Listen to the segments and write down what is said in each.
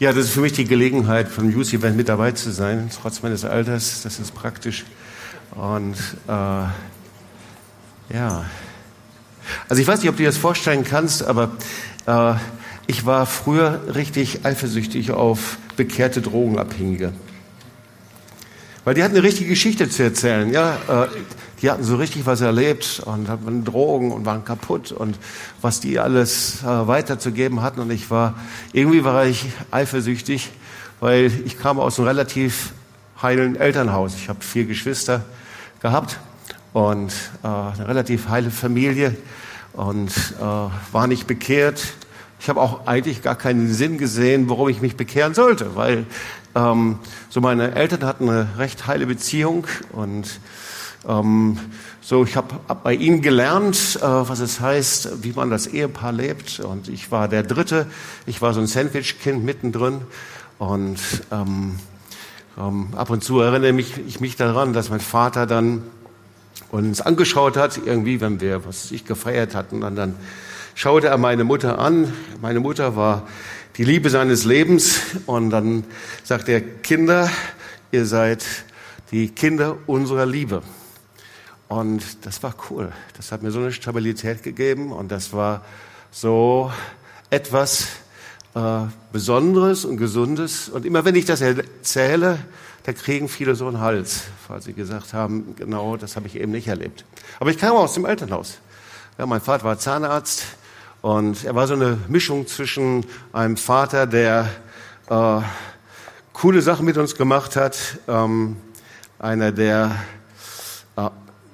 Ja, das ist für mich die Gelegenheit, vom Youth Event mit dabei zu sein, trotz meines Alters. Das ist praktisch. Und äh, ja, also ich weiß nicht, ob du dir das vorstellen kannst, aber äh, ich war früher richtig eifersüchtig auf bekehrte Drogenabhängige. Weil die hatten eine richtige Geschichte zu erzählen. Ja, äh, die hatten so richtig was erlebt und hatten Drogen und waren kaputt und was die alles äh, weiterzugeben hatten. Und ich war, irgendwie war ich eifersüchtig, weil ich kam aus einem relativ heilen Elternhaus. Ich habe vier Geschwister gehabt und äh, eine relativ heile Familie und äh, war nicht bekehrt. Ich habe auch eigentlich gar keinen Sinn gesehen, warum ich mich bekehren sollte, weil ähm, so meine Eltern hatten eine recht heile Beziehung und ähm, so ich habe hab bei ihnen gelernt, äh, was es heißt, wie man das Ehepaar lebt und ich war der Dritte. Ich war so ein Sandwich-Kind mittendrin und ähm, ähm, ab und zu erinnere mich, ich mich daran, dass mein Vater dann uns angeschaut hat, irgendwie, wenn wir was ich gefeiert hatten, und dann schaute er meine Mutter an. Meine Mutter war die Liebe seines Lebens und dann sagt er, Kinder, ihr seid die Kinder unserer Liebe. Und das war cool. Das hat mir so eine Stabilität gegeben und das war so etwas äh, Besonderes und Gesundes. Und immer wenn ich das erzähle, da kriegen viele so einen Hals, weil sie gesagt haben, genau, das habe ich eben nicht erlebt. Aber ich kam aus dem Elternhaus. Ja, mein Vater war Zahnarzt und er war so eine Mischung zwischen einem Vater, der äh, coole Sachen mit uns gemacht hat, ähm, einer, der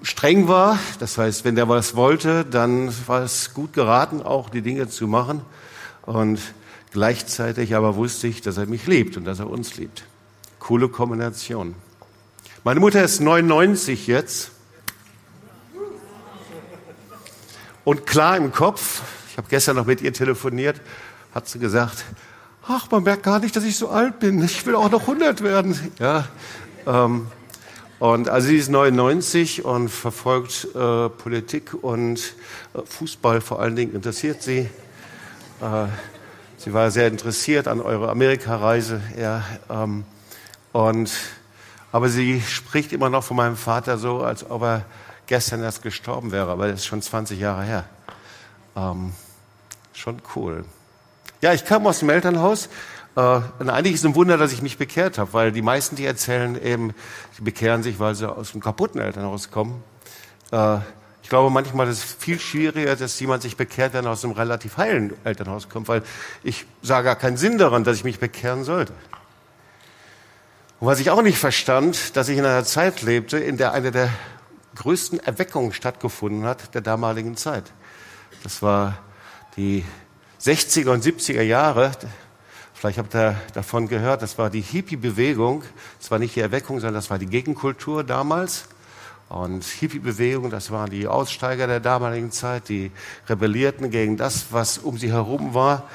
streng war. Das heißt, wenn der was wollte, dann war es gut geraten, auch die Dinge zu machen. Und gleichzeitig aber wusste ich, dass er mich liebt und dass er uns liebt. Coole Kombination. Meine Mutter ist 99 jetzt und klar im Kopf. Ich habe gestern noch mit ihr telefoniert, hat sie gesagt, ach, man merkt gar nicht, dass ich so alt bin. Ich will auch noch 100 werden. Ja, ähm, und also sie ist 99 und verfolgt äh, Politik und äh, Fußball vor allen Dingen interessiert sie. Äh, sie war sehr interessiert an eurer Amerikareise. Ja, ähm, und, aber sie spricht immer noch von meinem Vater so, als ob er gestern erst gestorben wäre, aber das ist schon 20 Jahre her. Ähm, schon cool. Ja, ich kam aus dem Elternhaus. Äh, und eigentlich ist es ein Wunder, dass ich mich bekehrt habe, weil die meisten, die erzählen eben, die bekehren sich, weil sie aus einem kaputten Elternhaus kommen. Äh, ich glaube, manchmal ist es viel schwieriger, dass jemand sich bekehrt, wenn er aus einem relativ heilen Elternhaus kommt, weil ich sah gar keinen Sinn daran, dass ich mich bekehren sollte. Und was ich auch nicht verstand, dass ich in einer Zeit lebte, in der eine der größten Erweckungen stattgefunden hat der damaligen Zeit. Das war die 60er und 70er Jahre. Vielleicht habt ihr davon gehört, das war die Hippie-Bewegung. Das war nicht die Erweckung, sondern das war die Gegenkultur damals. Und Hippie-Bewegung, das waren die Aussteiger der damaligen Zeit, die rebellierten gegen das, was um sie herum war.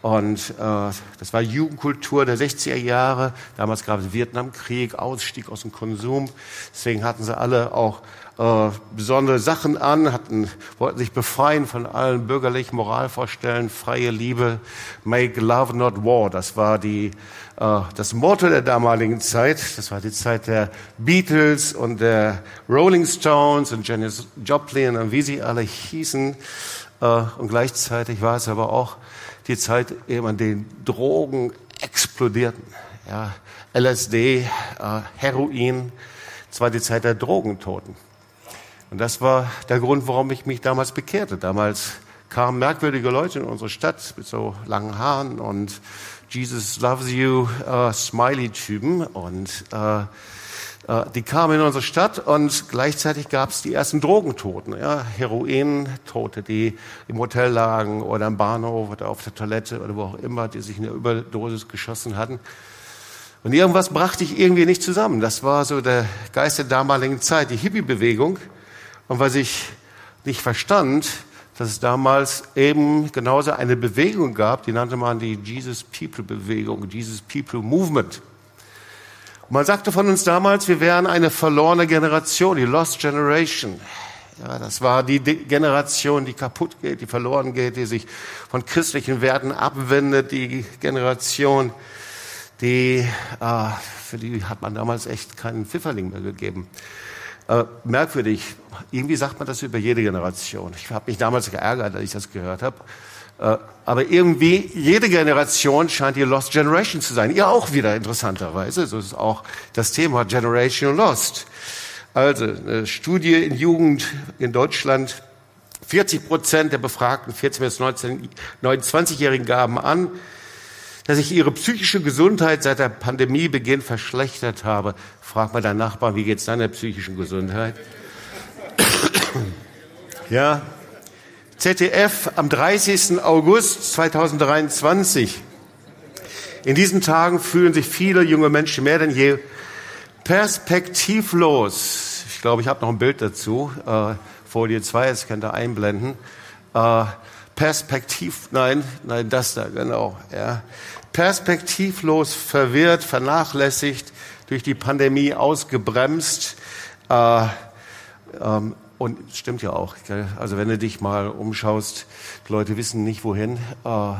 Und äh, das war Jugendkultur der 60er Jahre. Damals gab es Vietnamkrieg, Ausstieg aus dem Konsum. Deswegen hatten sie alle auch äh, besondere Sachen an, hatten, wollten sich befreien von allen bürgerlichen Moralvorstellungen, freie Liebe, make love not war. Das war die, äh, das Motto der damaligen Zeit. Das war die Zeit der Beatles und der Rolling Stones und Janis Joplin und wie sie alle hießen. Äh, und gleichzeitig war es aber auch die Zeit, eben an den Drogen explodierten. Ja, LSD, äh, Heroin, es war die Zeit der Drogentoten. Und das war der Grund, warum ich mich damals bekehrte. Damals kamen merkwürdige Leute in unsere Stadt mit so langen Haaren und Jesus loves you äh, Smiley-Typen und äh, die kamen in unsere Stadt und gleichzeitig gab es die ersten Drogentoten, ja, Heroin-Tote, die im Hotel lagen oder im Bahnhof oder auf der Toilette oder wo auch immer, die sich eine Überdosis geschossen hatten. Und irgendwas brachte ich irgendwie nicht zusammen. Das war so der Geist der damaligen Zeit, die Hippie-Bewegung. Und was ich nicht verstand, dass es damals eben genauso eine Bewegung gab, die nannte man die Jesus People Bewegung, Jesus People Movement. Man sagte von uns damals, wir wären eine verlorene Generation, die Lost Generation. Ja, das war die Generation, die kaputt geht, die verloren geht, die sich von christlichen Werten abwendet, die Generation, die, äh, für die hat man damals echt keinen Pfifferling mehr gegeben. Äh, merkwürdig, irgendwie sagt man das über jede Generation. Ich habe mich damals geärgert, als ich das gehört habe. Äh, aber irgendwie, jede Generation scheint die Lost Generation zu sein. Ihr auch wieder interessanterweise. So ist auch das Thema Generation Lost. Also, eine Studie in Jugend in Deutschland. 40 Prozent der befragten 14 bis 19, 29-Jährigen gaben an, dass sich ihre psychische Gesundheit seit der Pandemiebeginn verschlechtert habe. Frag mal deinen Nachbarn, wie geht's deiner psychischen Gesundheit? ja. ZDF am 30. August 2023. In diesen Tagen fühlen sich viele junge Menschen mehr denn je perspektivlos. Ich glaube, ich habe noch ein Bild dazu. Äh, Folie 2, das könnt ihr einblenden. Äh, Perspektiv, nein, nein, das da, genau. Ja. Perspektivlos, verwirrt, vernachlässigt, durch die Pandemie ausgebremst. Äh, ähm, und stimmt ja auch. Gell? Also wenn du dich mal umschaust, die Leute wissen nicht wohin. Äh,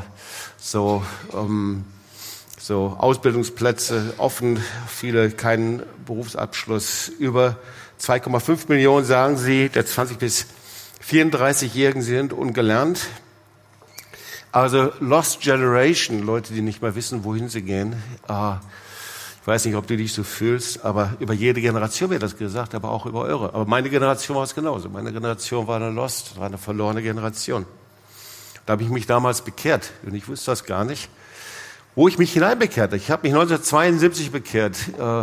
so, ähm, so Ausbildungsplätze offen, viele keinen Berufsabschluss. Über 2,5 Millionen sagen sie, der 20 bis 34-Jährigen sind ungelernt. Also Lost Generation, Leute, die nicht mehr wissen, wohin sie gehen. Äh, weiß nicht, ob du dich so fühlst, aber über jede Generation wird das gesagt, aber auch über eure. Aber meine Generation war es genauso. Meine Generation war eine Lost, war eine verlorene Generation. Da habe ich mich damals bekehrt und ich wusste das gar nicht. Wo ich mich hineinbekehrt, ich habe mich 1972 bekehrt, äh,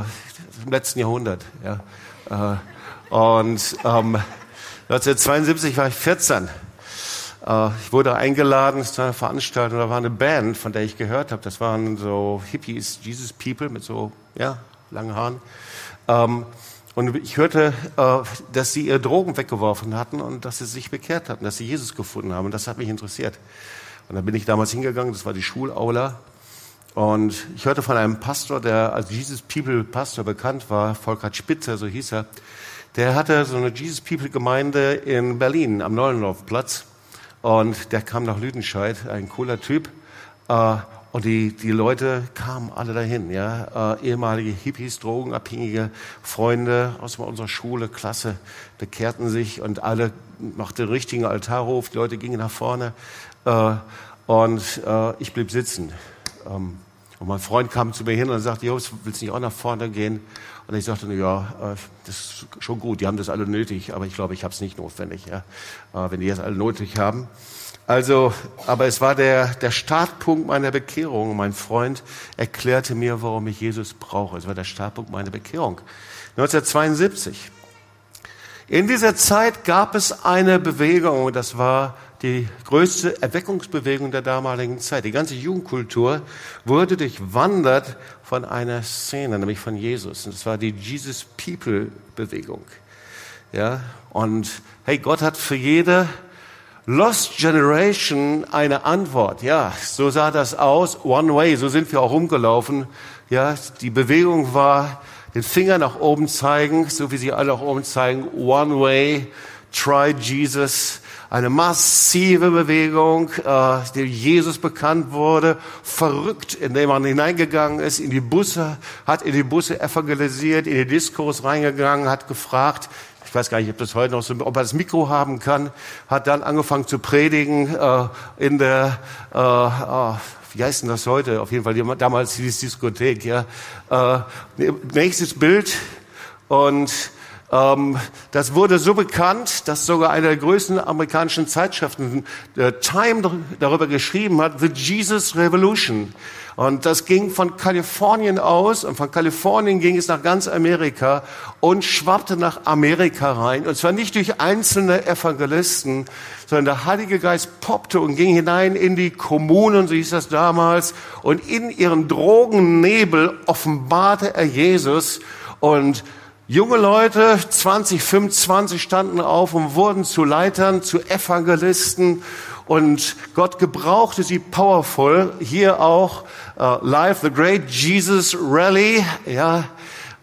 im letzten Jahrhundert. Ja. Äh, und ähm, 1972 war ich 14. Äh, ich wurde eingeladen zu einer Veranstaltung, da war eine Band, von der ich gehört habe. Das waren so Hippies, Jesus People mit so ja, langen Haaren. Ähm, und ich hörte, äh, dass sie ihre Drogen weggeworfen hatten und dass sie sich bekehrt hatten, dass sie Jesus gefunden haben. Und das hat mich interessiert. Und dann bin ich damals hingegangen, das war die Schulaula. Und ich hörte von einem Pastor, der als Jesus People Pastor bekannt war, Volker Spitzer, so hieß er. Der hatte so eine Jesus People Gemeinde in Berlin am Neuenlaufplatz. Und der kam nach Lüdenscheid, ein cooler Typ. Äh, und die, die Leute kamen alle dahin, ja. Äh, ehemalige Hippies, Drogenabhängige, Freunde aus unserer Schule, Klasse, bekehrten sich und alle machten den richtigen Altarruf. Die Leute gingen nach vorne. Äh, und ich blieb sitzen. Ähm, und mein Freund kam zu mir hin und sagte, Jos, willst du nicht auch nach vorne gehen? Und ich sagte, ja, äh, das ist schon gut, die haben das alle nötig, aber ich glaube, ich habe es nicht notwendig, ja, äh, wenn die das alle nötig haben. Also, aber es war der, der Startpunkt meiner Bekehrung. Mein Freund erklärte mir, warum ich Jesus brauche. Es war der Startpunkt meiner Bekehrung. 1972. In dieser Zeit gab es eine Bewegung, das war die größte Erweckungsbewegung der damaligen Zeit. Die ganze Jugendkultur wurde durchwandert von einer Szene, nämlich von Jesus. Und das war die Jesus People Bewegung. Ja, und hey, Gott hat für jede Lost Generation eine Antwort. Ja, so sah das aus. One way, so sind wir auch rumgelaufen. Ja, die Bewegung war den Finger nach oben zeigen, so wie sie alle nach oben zeigen. One way, try Jesus eine massive Bewegung, äh, die Jesus bekannt wurde, verrückt, indem man hineingegangen ist in die Busse, hat in die Busse evangelisiert, in die Diskurs reingegangen, hat gefragt, ich weiß gar nicht, ob das heute noch so, ob er das Mikro haben kann, hat dann angefangen zu predigen äh, in der, äh, oh, wie heißt denn das heute? Auf jeden Fall damals hieß Diskothek. Ja. Äh, nächstes Bild und ähm, das wurde so bekannt, dass sogar eine der größten amerikanischen Zeitschriften, äh, Time, darüber geschrieben hat, The Jesus Revolution. Und das ging von Kalifornien aus und von Kalifornien ging es nach ganz Amerika und schwappte nach Amerika rein. Und zwar nicht durch einzelne Evangelisten, sondern der Heilige Geist poppte und ging hinein in die Kommunen, so hieß das damals, und in ihren Drogennebel offenbarte er Jesus und Junge Leute, 20, 25 standen auf und wurden zu Leitern, zu Evangelisten und Gott gebrauchte sie powerful. Hier auch uh, Live the Great Jesus Rally, ja,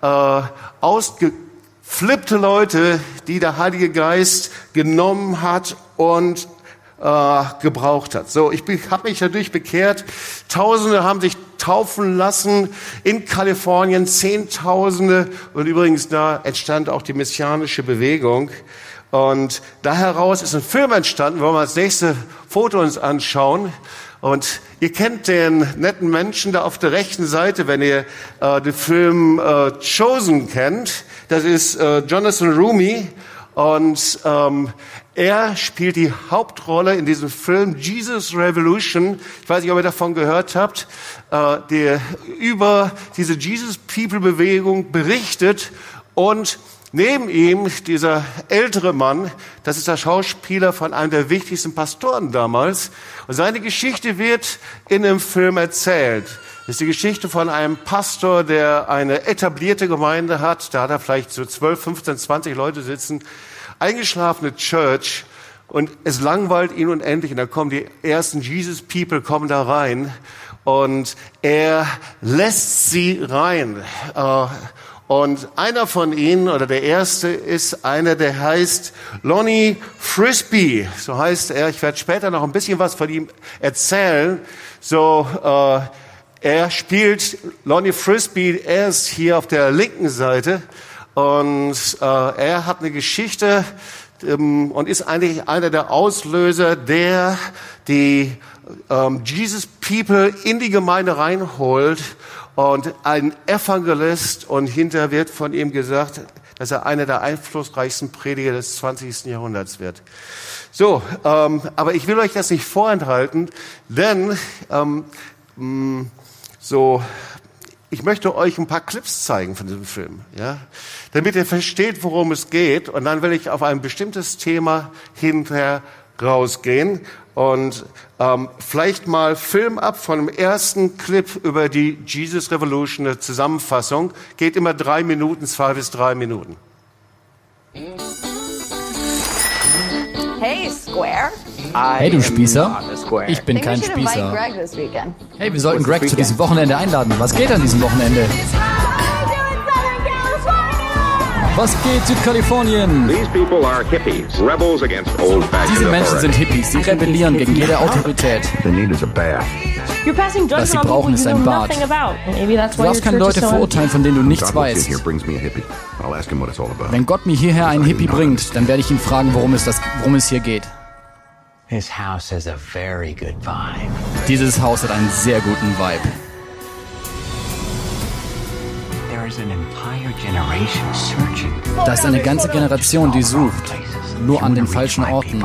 uh, ausgeflippte Leute, die der Heilige Geist genommen hat und uh, gebraucht hat. So, ich habe mich dadurch bekehrt. Tausende haben sich taufen lassen in Kalifornien, Zehntausende. Und übrigens, da entstand auch die messianische Bewegung. Und da heraus ist ein Film entstanden, wollen wir als nächste Foto uns anschauen. Und ihr kennt den netten Menschen da auf der rechten Seite, wenn ihr äh, den Film äh, Chosen kennt. Das ist äh, Jonathan Rumi. Und ähm, er spielt die Hauptrolle in diesem Film Jesus Revolution. Ich weiß nicht, ob ihr davon gehört habt, äh, der über diese Jesus People Bewegung berichtet und Neben ihm dieser ältere Mann, das ist der Schauspieler von einem der wichtigsten Pastoren damals. Und seine Geschichte wird in dem Film erzählt. Das ist die Geschichte von einem Pastor, der eine etablierte Gemeinde hat. Da hat er vielleicht so 12, 15, 20 Leute sitzen. Eingeschlafene Church. Und es langweilt ihn unendlich. Und dann kommen die ersten Jesus People kommen da rein. Und er lässt sie rein. Äh, und einer von ihnen, oder der erste, ist einer, der heißt Lonnie Frisbee. So heißt er. Ich werde später noch ein bisschen was von ihm erzählen. So, äh, er spielt Lonnie Frisbee. Er ist hier auf der linken Seite. Und äh, er hat eine Geschichte ähm, und ist eigentlich einer der Auslöser, der die ähm, Jesus People in die Gemeinde reinholt und ein Evangelist und hinterher wird von ihm gesagt, dass er einer der einflussreichsten Prediger des 20. Jahrhunderts wird. So, ähm, aber ich will euch das nicht vorenthalten, denn ähm, mh, so, ich möchte euch ein paar Clips zeigen von diesem Film, ja, damit ihr versteht, worum es geht, und dann will ich auf ein bestimmtes Thema hinterher rausgehen und ähm, vielleicht mal Film ab von dem ersten Clip über die Jesus Revolution, eine Zusammenfassung. Geht immer drei Minuten, zwei bis drei Minuten. Hey, Square. Hey, du Spießer. Ich bin kein Spießer. Hey, wir sollten Greg zu diesem Wochenende einladen. Was geht an diesem Wochenende? Was geht, Südkalifornien? Diese Menschen sind Hippies, sie rebellieren gegen jede Autorität. Was sie brauchen, ist ein Bad. Du darfst keine Leute verurteilen, von denen du nichts weißt. Wenn Gott mir hierher einen Hippie bringt, dann werde ich ihn fragen, worum es, das, worum es hier geht. Dieses Haus hat einen sehr guten Vibe. Da ist eine ganze Generation, die sucht, nur an den falschen Orten.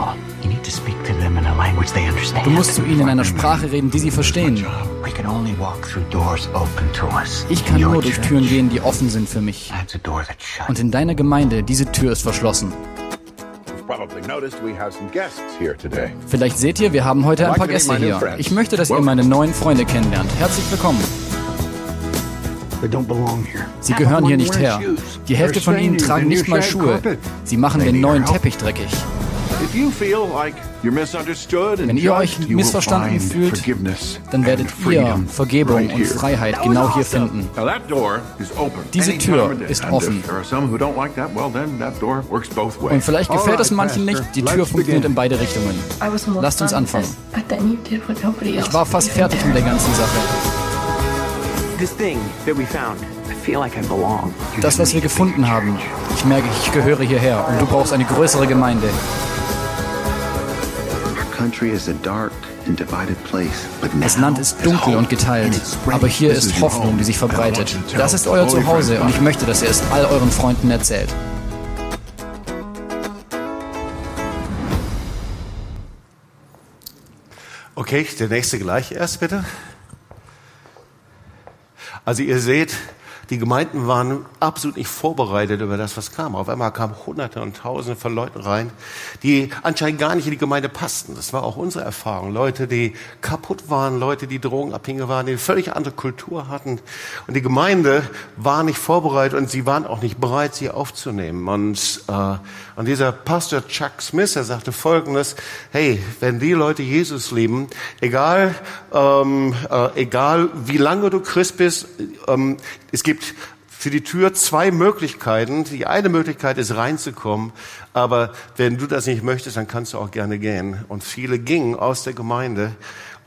Du musst zu ihnen in einer Sprache reden, die sie verstehen. Ich kann nur durch Türen gehen, die offen sind für mich. Und in deiner Gemeinde, diese Tür ist verschlossen. Vielleicht seht ihr, wir haben heute ein paar Gäste hier. Ich möchte, dass ihr meine neuen Freunde kennenlernt. Herzlich willkommen. Sie gehören hier nicht her. Die Hälfte von ihnen tragen nicht mal Schuhe. Sie machen den neuen Teppich dreckig. Wenn ihr euch missverstanden fühlt, dann werdet ihr Vergebung und Freiheit genau hier finden. Diese Tür ist offen. Und vielleicht gefällt es manchen nicht, die Tür funktioniert in beide Richtungen. Lasst uns anfangen. Ich war fast fertig mit der ganzen Sache. Das, was wir gefunden haben, ich merke, ich gehöre hierher und du brauchst eine größere Gemeinde. Das Land ist dunkel und geteilt, aber hier ist Hoffnung, die sich verbreitet. Das ist euer Zuhause und ich möchte, dass ihr es all euren Freunden erzählt. Okay, der nächste gleich erst bitte. Also ihr seht, die Gemeinden waren absolut nicht vorbereitet über das, was kam. Auf einmal kamen Hunderte und Tausende von Leuten rein, die anscheinend gar nicht in die Gemeinde passten. Das war auch unsere Erfahrung. Leute, die kaputt waren, Leute, die drogenabhängig waren, die eine völlig andere Kultur hatten. Und die Gemeinde war nicht vorbereitet und sie waren auch nicht bereit, sie aufzunehmen. Und, äh, und dieser Pastor Chuck Smith, er sagte Folgendes, hey, wenn die Leute Jesus lieben, egal, ähm, äh, egal wie lange du Christ bist, ähm, es gibt für die Tür zwei Möglichkeiten. Die eine Möglichkeit ist reinzukommen, aber wenn du das nicht möchtest, dann kannst du auch gerne gehen. Und viele gingen aus der Gemeinde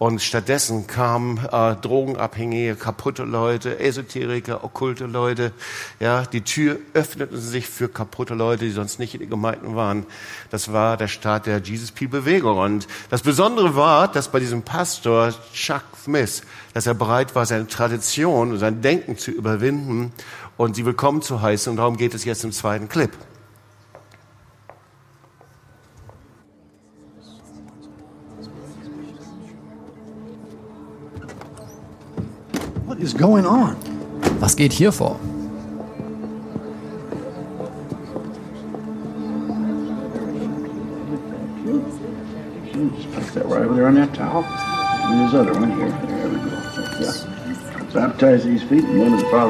Und stattdessen kamen äh, Drogenabhängige, kaputte Leute, Esoteriker, okkulte Leute. Ja, die Tür öffnete sich für kaputte Leute, die sonst nicht in den Gemeinden waren. Das war der Start der Jesus P Bewegung. Und das Besondere war, dass bei diesem Pastor Chuck Smith, dass er bereit war, seine Tradition und sein Denken zu überwinden und sie willkommen zu heißen. Und darum geht es jetzt im zweiten Clip. Is going on? Was geht hier vor?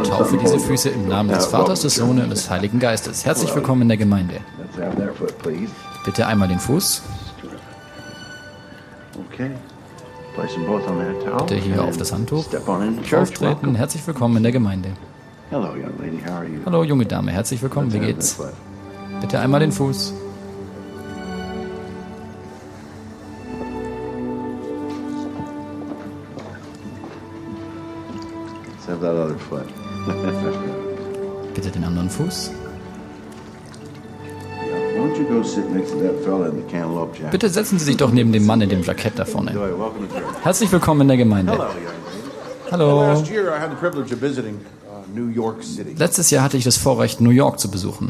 Taufe diese Füße im Namen des Vaters, des Sohnes und des Heiligen Geistes. Herzlich willkommen in der Gemeinde. Bitte einmal den Fuß. Bitte hier auf das Handtuch auftreten. Herzlich willkommen in der Gemeinde. Hallo, junge Dame. Herzlich willkommen. Wie geht's? Bitte einmal den Fuß. Bitte den anderen Fuß. Bitte setzen Sie sich doch neben dem Mann in dem Jackett da vorne. Herzlich willkommen in der Gemeinde. Hallo. Uh, Letztes Jahr hatte ich das Vorrecht, New York zu besuchen.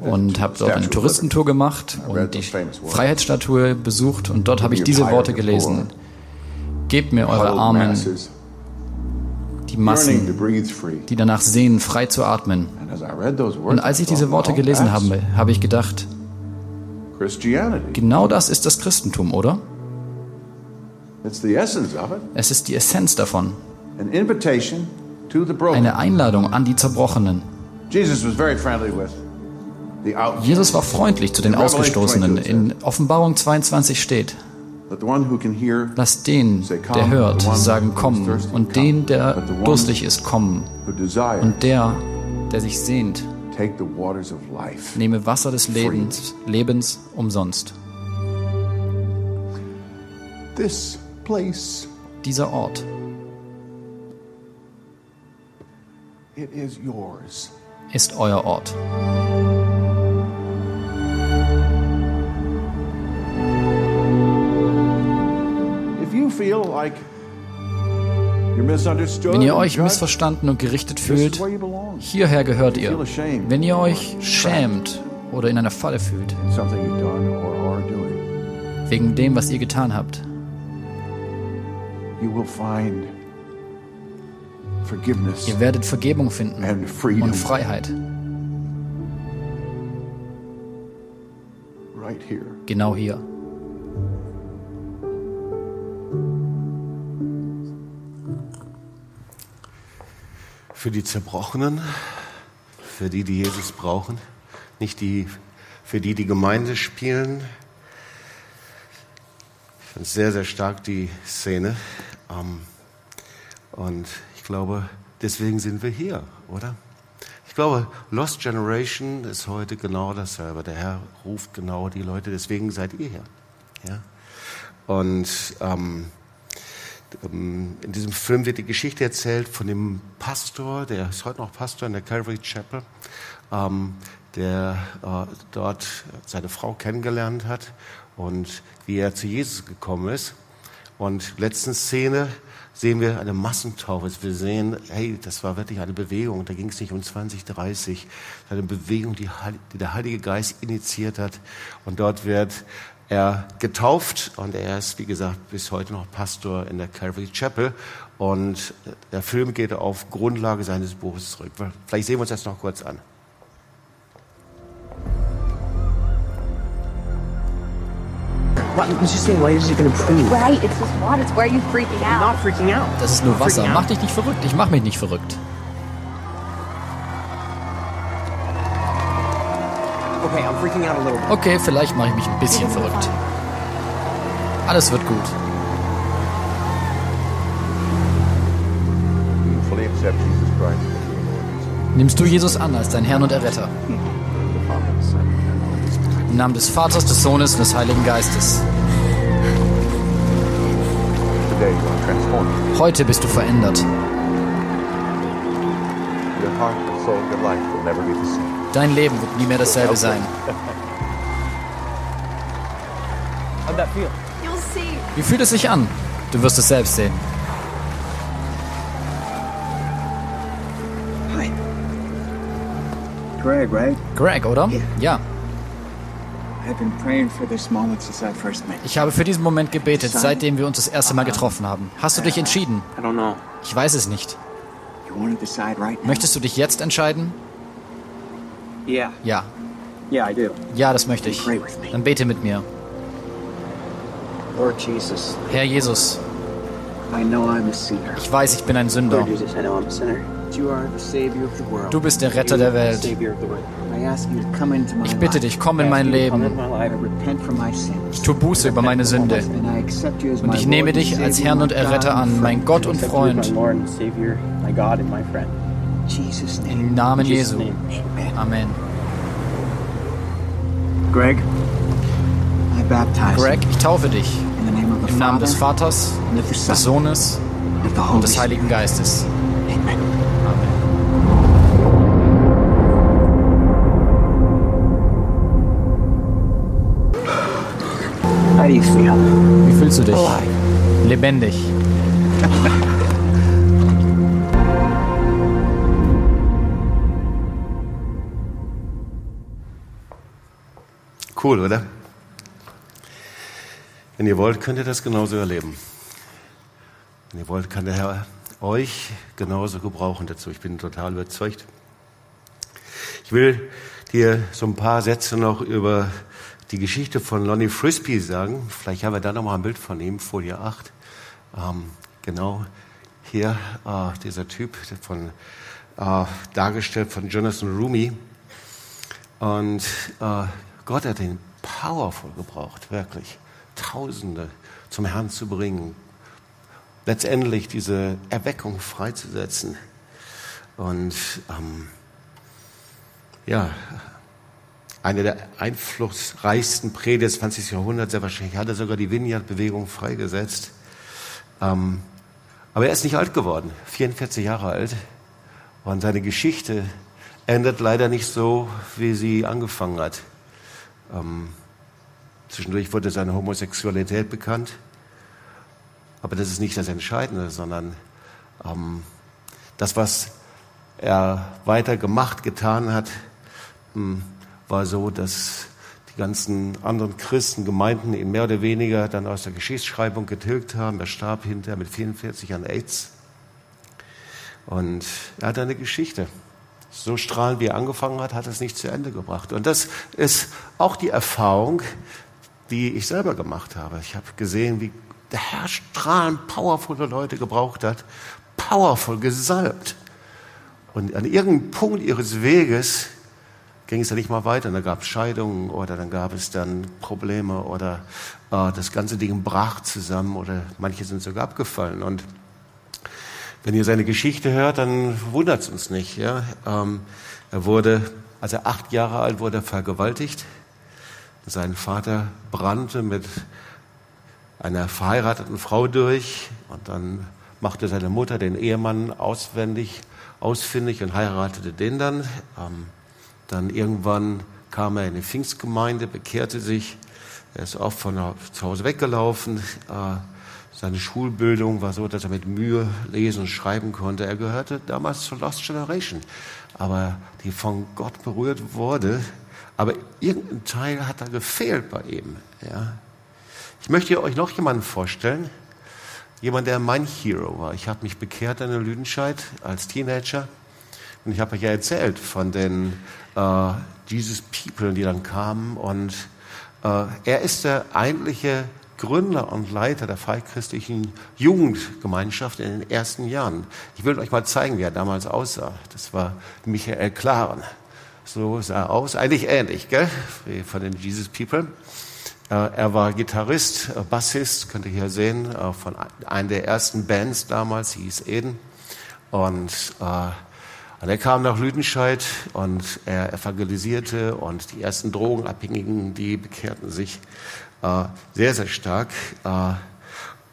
Und habe dort eine Touristentour gemacht und die Freiheitsstatue besucht und dort habe ich diese Worte gelesen. Gebt mir eure Armen, die Massen, die danach sehen, frei zu atmen. Und als ich diese Worte gelesen habe, habe ich gedacht, genau das ist das Christentum, oder? Es ist die Essenz davon. Eine Einladung an die Zerbrochenen. Jesus war freundlich zu den Ausgestoßenen. In Offenbarung 22 steht, Lass den, der hört, sagen, komm, und den, der durstig ist, kommen, und der, der sich sehnt, nehme Wasser des Lebens, Lebens umsonst. Dieser Ort ist euer Ort. Wenn ihr euch missverstanden und gerichtet fühlt, hierher gehört ihr. Wenn ihr euch schämt oder in einer Falle fühlt, wegen dem, was ihr getan habt, ihr werdet Vergebung finden und Freiheit. Genau hier. Für die Zerbrochenen, für die, die Jesus brauchen, nicht die, für die, die Gemeinde spielen. Ich finde sehr, sehr stark die Szene. Ähm, und ich glaube, deswegen sind wir hier, oder? Ich glaube, Lost Generation ist heute genau dasselbe. Der Herr ruft genau die Leute, deswegen seid ihr hier. Ja? Und ähm, in diesem Film wird die Geschichte erzählt von dem Pastor, der ist heute noch Pastor in der Calvary Chapel, ähm, der äh, dort seine Frau kennengelernt hat und wie er zu Jesus gekommen ist. Und letzten Szene sehen wir eine Massentaufe. Wir sehen, hey, das war wirklich eine Bewegung. Da ging es nicht um 20, 30. Eine Bewegung, die der Heilige Geist initiiert hat. Und dort wird er getauft und er ist, wie gesagt, bis heute noch Pastor in der Calvary Chapel. Und der Film geht auf Grundlage seines Buches zurück. Vielleicht sehen wir uns das noch kurz an. Das ist nur Wasser. Mach dich nicht verrückt. Ich mach mich nicht verrückt. Okay, vielleicht mache ich mich ein bisschen verrückt. Alles wird gut. Nimmst du Jesus an als dein Herrn und Erretter? Im Namen des Vaters, des Sohnes und des Heiligen Geistes. Heute bist du verändert. Dein Leben wird nie mehr dasselbe sein. Wie fühlt es sich an? Du wirst es selbst sehen. Greg, right? Greg, oder? Yeah. Ja. I've been praying for this moment since I first met you. Ich habe für diesen Moment gebetet, seitdem wir uns das erste Mal getroffen haben. Hast du dich entschieden? Don't know. Ich weiß es nicht. Möchtest du dich jetzt entscheiden? Yeah. Ja. Yeah, I do. Ja, das möchte ich. Dann bete mit mir. Lord Jesus, Herr Jesus, I know I'm a sinner. ich weiß, ich bin ein Sünder. Lord Jesus, I know I'm a sinner. Du bist der Retter der Welt. Ich bitte dich, komm in mein Leben. Ich tue Buße über meine Sünde. Und ich nehme dich als Herrn und Erretter an, mein. Gott und Freund. Im Namen Jesu. Amen. Greg, I baptize Greg, ich taufe dich you in the name of the im Namen Father, des Vaters, des Sohnes and of the Holy und des Spirit. Heiligen Geistes. Amen. Amen. How do you feel? Wie fühlst du dich? Lebendig. Cool, oder? Wenn ihr wollt, könnt ihr das genauso erleben. Wenn ihr wollt, kann der Herr euch genauso gebrauchen dazu. Ich bin total überzeugt. Ich will dir so ein paar Sätze noch über die Geschichte von Lonnie Frisbee sagen. Vielleicht haben wir da noch mal ein Bild von ihm, Folie 8. Ähm, genau hier äh, dieser Typ von äh, dargestellt von Jonathan Rumi. Und äh, Gott hat ihn powerful gebraucht, wirklich. Tausende zum Herrn zu bringen. Letztendlich diese Erweckung freizusetzen. Und ähm, ja, eine der einflussreichsten Prediger des 20. Jahrhunderts, sehr wahrscheinlich hat er sogar die Vineyard-Bewegung freigesetzt. Ähm, aber er ist nicht alt geworden, 44 Jahre alt. Und seine Geschichte endet leider nicht so, wie sie angefangen hat. Ähm, zwischendurch wurde seine Homosexualität bekannt. Aber das ist nicht das Entscheidende, sondern ähm, das, was er weiter gemacht, getan hat, ähm, war so, dass die ganzen anderen Christen, Gemeinden ihn mehr oder weniger dann aus der Geschichtsschreibung getilgt haben. Er starb hinterher mit 44 an AIDS. Und er hat eine Geschichte. So strahlend wie er angefangen hat, hat es nicht zu Ende gebracht. Und das ist auch die Erfahrung, die ich selber gemacht habe. Ich habe gesehen, wie der Herr strahlend powervolle Leute gebraucht hat, powervoll gesalbt. Und an irgendeinem Punkt ihres Weges ging es dann nicht mal weiter. Da gab es Scheidungen oder dann gab es dann Probleme oder äh, das ganze Ding brach zusammen oder manche sind sogar abgefallen. Und wenn ihr seine Geschichte hört, dann wundert es uns nicht. Ja? Ähm, er wurde, als er acht Jahre alt wurde, vergewaltigt. Sein Vater brannte mit einer verheirateten Frau durch und dann machte seine Mutter den Ehemann auswendig, ausfindig und heiratete den dann. Ähm, dann irgendwann kam er in die Pfingstgemeinde, bekehrte sich. Er ist oft von zu Hause weggelaufen. Äh, seine Schulbildung war so, dass er mit Mühe lesen und schreiben konnte. Er gehörte damals zur Lost Generation, aber die von Gott berührt wurde. Aber irgendein Teil hat da gefehlt bei ihm. Ja. Ich möchte euch noch jemanden vorstellen. Jemand, der mein Hero war. Ich habe mich bekehrt in der Lüdenscheid als Teenager. Und ich habe euch ja erzählt von den äh, Jesus People, die dann kamen. Und äh, er ist der eigentliche Gründer und Leiter der freichristlichen Jugendgemeinschaft in den ersten Jahren. Ich will euch mal zeigen, wie er damals aussah. Das war Michael Klaren. So sah er aus, eigentlich ähnlich, gell? Von den Jesus People. Äh, er war Gitarrist, äh, Bassist, könnt ihr hier sehen, äh, von einer der ersten Bands damals, hieß Eden. Und, und er kam nach Lüdenscheid und er evangelisierte und die ersten Drogenabhängigen, die bekehrten sich sehr, sehr stark. Äh,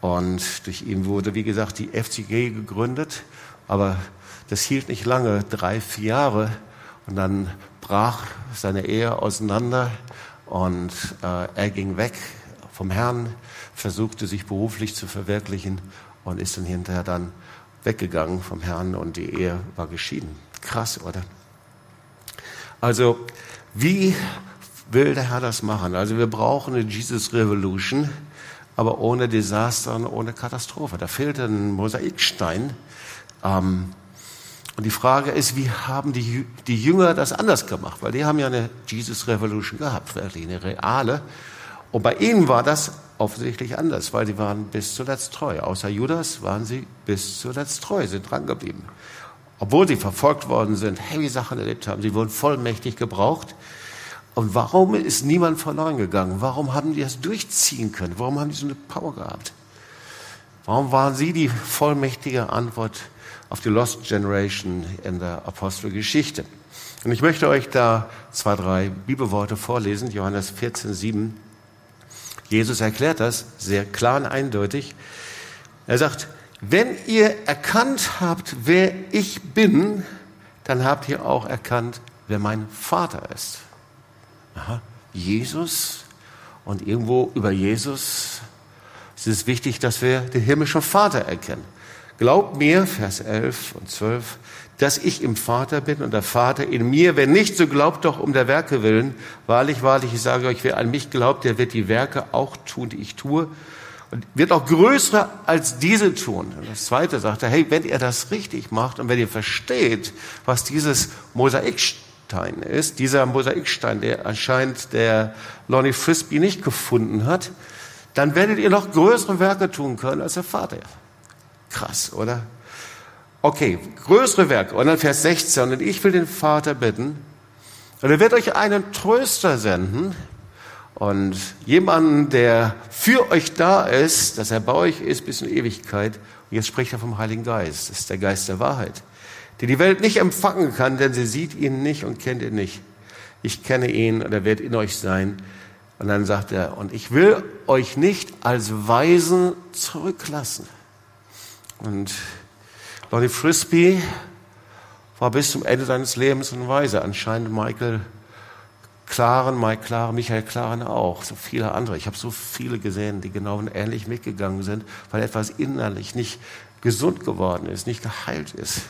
Und durch ihn wurde, wie gesagt, die FCG gegründet. Aber das hielt nicht lange, drei, vier Jahre. Und dann brach seine Ehe auseinander und äh, er ging weg vom Herrn, versuchte sich beruflich zu verwirklichen und ist dann hinterher dann weggegangen vom Herrn und die Ehe war geschieden. Krass, oder? Also, wie will der Herr das machen? Also, wir brauchen eine Jesus Revolution, aber ohne Desaster und ohne Katastrophe. Da fehlt ein Mosaikstein. Ähm, und die Frage ist, wie haben die, die Jünger das anders gemacht? Weil die haben ja eine Jesus Revolution gehabt, wirklich eine reale. Und bei ihnen war das offensichtlich anders, weil sie waren bis zuletzt treu. Außer Judas waren sie bis zuletzt treu, sind dran geblieben. Obwohl sie verfolgt worden sind, heavy Sachen erlebt haben, sie wurden vollmächtig gebraucht. Und warum ist niemand verloren gegangen? Warum haben die das durchziehen können? Warum haben die so eine Power gehabt? Warum waren sie die vollmächtige Antwort auf die Lost Generation in der Apostelgeschichte? Und ich möchte euch da zwei, drei Bibelworte vorlesen. Johannes 14, 7. Jesus erklärt das sehr klar und eindeutig. Er sagt, wenn ihr erkannt habt, wer ich bin, dann habt ihr auch erkannt, wer mein Vater ist. Aha. Jesus und irgendwo über Jesus ist es wichtig, dass wir den himmlischen Vater erkennen. Glaubt mir, Vers 11 und 12, dass ich im Vater bin und der Vater in mir. Wenn nicht, so glaubt doch um der Werke willen. Wahrlich, wahrlich, ich sage euch, wer an mich glaubt, der wird die Werke auch tun, die ich tue. Und wird auch größere als diese tun. Und das zweite sagt er, hey, wenn ihr das richtig macht und wenn ihr versteht, was dieses Mosaikstein ist, dieser Mosaikstein, der anscheinend der Lonnie Frisbee nicht gefunden hat, dann werdet ihr noch größere Werke tun können als der Vater. Krass, oder? Okay, größere Werke. Und dann Vers 16. Und ich will den Vater bitten, und er wird euch einen Tröster senden und jemanden, der für euch da ist, dass er bei euch ist bis in Ewigkeit. Und jetzt spricht er vom Heiligen Geist. Das ist der Geist der Wahrheit, die die Welt nicht empfangen kann, denn sie sieht ihn nicht und kennt ihn nicht. Ich kenne ihn und er wird in euch sein. Und dann sagt er, und ich will euch nicht als Weisen zurücklassen. Und Lonnie Frisbee war bis zum Ende seines Lebens ein Weise. Anscheinend Michael Klaren, Mike Klaren, Michael Klaren auch, so viele andere. Ich habe so viele gesehen, die genau ähnlich mitgegangen sind, weil etwas innerlich nicht gesund geworden ist, nicht geheilt ist.